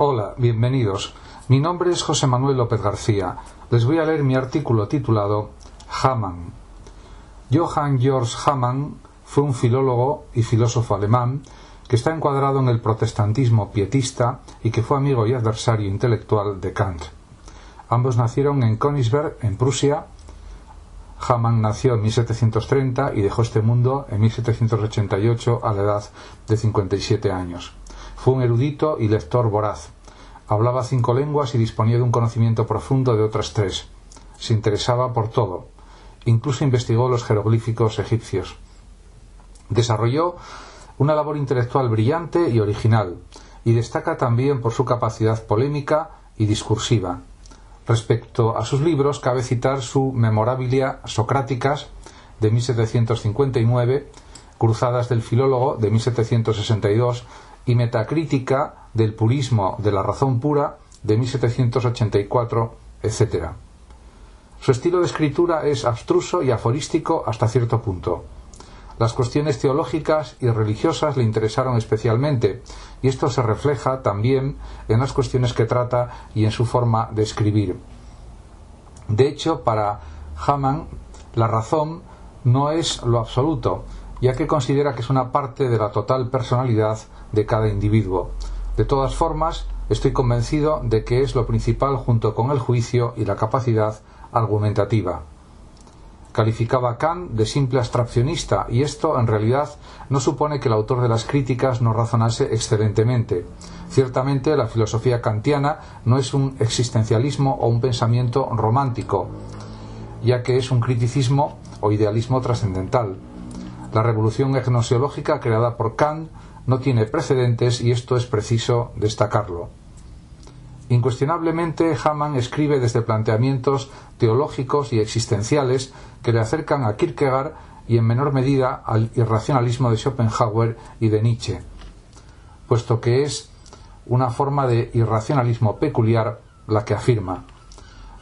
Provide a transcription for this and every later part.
Hola, bienvenidos. Mi nombre es José Manuel López García. Les voy a leer mi artículo titulado Hamann. Johann Georg Hamann fue un filólogo y filósofo alemán que está encuadrado en el protestantismo pietista y que fue amigo y adversario intelectual de Kant. Ambos nacieron en Königsberg, en Prusia. Hamann nació en 1730 y dejó este mundo en 1788 a la edad de 57 años. Fue un erudito y lector voraz. Hablaba cinco lenguas y disponía de un conocimiento profundo de otras tres. Se interesaba por todo. Incluso investigó los jeroglíficos egipcios. Desarrolló una labor intelectual brillante y original, y destaca también por su capacidad polémica y discursiva. Respecto a sus libros, cabe citar su Memorabilia Socráticas de 1759, Cruzadas del Filólogo de 1762 y Metacrítica del Purismo de la Razón Pura de 1784, etc. Su estilo de escritura es abstruso y aforístico hasta cierto punto. Las cuestiones teológicas y religiosas le interesaron especialmente, y esto se refleja también en las cuestiones que trata y en su forma de escribir. De hecho, para Hamann, la razón no es lo absoluto, ya que considera que es una parte de la total personalidad de cada individuo. De todas formas, estoy convencido de que es lo principal junto con el juicio y la capacidad argumentativa. Calificaba Kant de simple abstraccionista y esto en realidad no supone que el autor de las críticas no razonase excelentemente. Ciertamente la filosofía kantiana no es un existencialismo o un pensamiento romántico, ya que es un criticismo o idealismo trascendental. La revolución gnosiológica creada por Kant no tiene precedentes y esto es preciso destacarlo. Incuestionablemente, Hamann escribe desde planteamientos teológicos y existenciales que le acercan a Kierkegaard y en menor medida al irracionalismo de Schopenhauer y de Nietzsche, puesto que es una forma de irracionalismo peculiar la que afirma.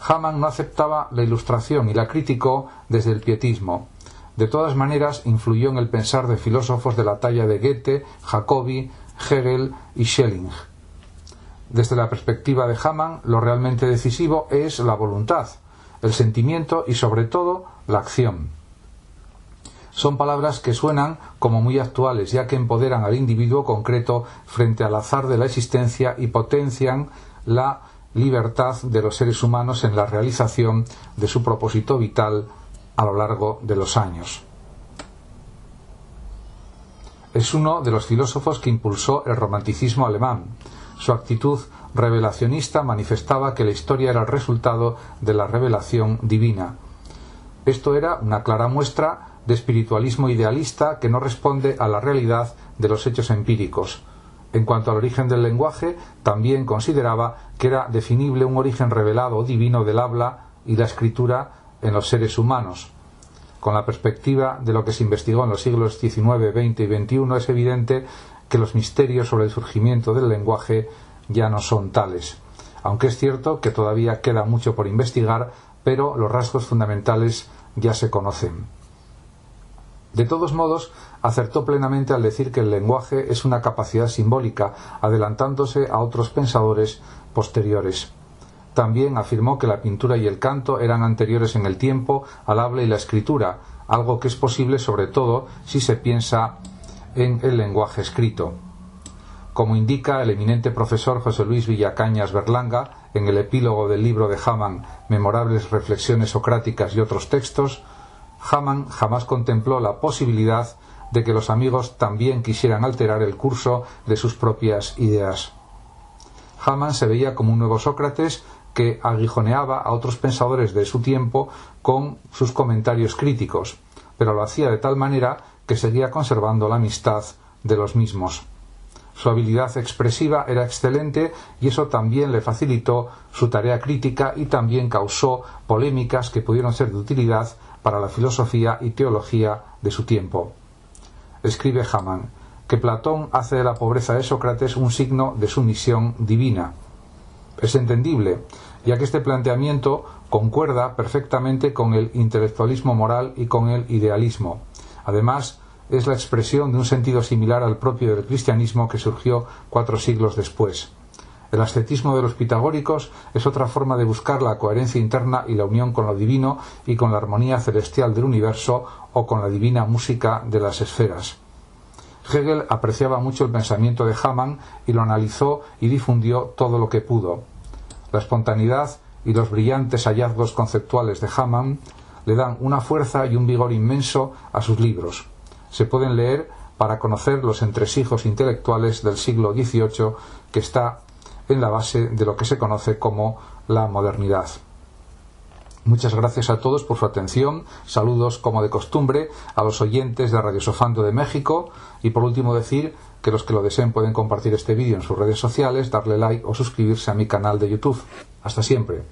Hamann no aceptaba la ilustración y la criticó desde el pietismo. De todas maneras, influyó en el pensar de filósofos de la talla de Goethe, Jacobi, Hegel y Schelling desde la perspectiva de Hamann, lo realmente decisivo es la voluntad, el sentimiento y sobre todo la acción. Son palabras que suenan como muy actuales, ya que empoderan al individuo concreto frente al azar de la existencia y potencian la libertad de los seres humanos en la realización de su propósito vital a lo largo de los años. Es uno de los filósofos que impulsó el romanticismo alemán, su actitud revelacionista manifestaba que la historia era el resultado de la revelación divina. Esto era una clara muestra de espiritualismo idealista que no responde a la realidad de los hechos empíricos. En cuanto al origen del lenguaje, también consideraba que era definible un origen revelado divino del habla y la escritura en los seres humanos. Con la perspectiva de lo que se investigó en los siglos XIX, XX y XXI, es evidente que los misterios sobre el surgimiento del lenguaje ya no son tales, aunque es cierto que todavía queda mucho por investigar, pero los rasgos fundamentales ya se conocen. De todos modos, acertó plenamente al decir que el lenguaje es una capacidad simbólica, adelantándose a otros pensadores posteriores. También afirmó que la pintura y el canto eran anteriores en el tiempo al habla y la escritura, algo que es posible sobre todo si se piensa en el lenguaje escrito. Como indica el eminente profesor José Luis Villacañas Berlanga en el epílogo del libro de Hamann Memorables reflexiones socráticas y otros textos, Hamann jamás contempló la posibilidad de que los amigos también quisieran alterar el curso de sus propias ideas. Hamann se veía como un nuevo Sócrates que aguijoneaba a otros pensadores de su tiempo con sus comentarios críticos, pero lo hacía de tal manera que seguía conservando la amistad de los mismos. Su habilidad expresiva era excelente y eso también le facilitó su tarea crítica y también causó polémicas que pudieron ser de utilidad para la filosofía y teología de su tiempo. Escribe Hamann que Platón hace de la pobreza de Sócrates un signo de su misión divina. Es entendible, ya que este planteamiento concuerda perfectamente con el intelectualismo moral y con el idealismo. Además, es la expresión de un sentido similar al propio del cristianismo que surgió cuatro siglos después. El ascetismo de los pitagóricos es otra forma de buscar la coherencia interna y la unión con lo divino y con la armonía celestial del universo o con la divina música de las esferas. Hegel apreciaba mucho el pensamiento de Hamann y lo analizó y difundió todo lo que pudo. La espontaneidad y los brillantes hallazgos conceptuales de Hamann le dan una fuerza y un vigor inmenso a sus libros. Se pueden leer para conocer los entresijos intelectuales del siglo XVIII que está en la base de lo que se conoce como la modernidad. Muchas gracias a todos por su atención. Saludos, como de costumbre, a los oyentes de Radio Sofando de México. Y por último decir que los que lo deseen pueden compartir este vídeo en sus redes sociales, darle like o suscribirse a mi canal de YouTube. Hasta siempre.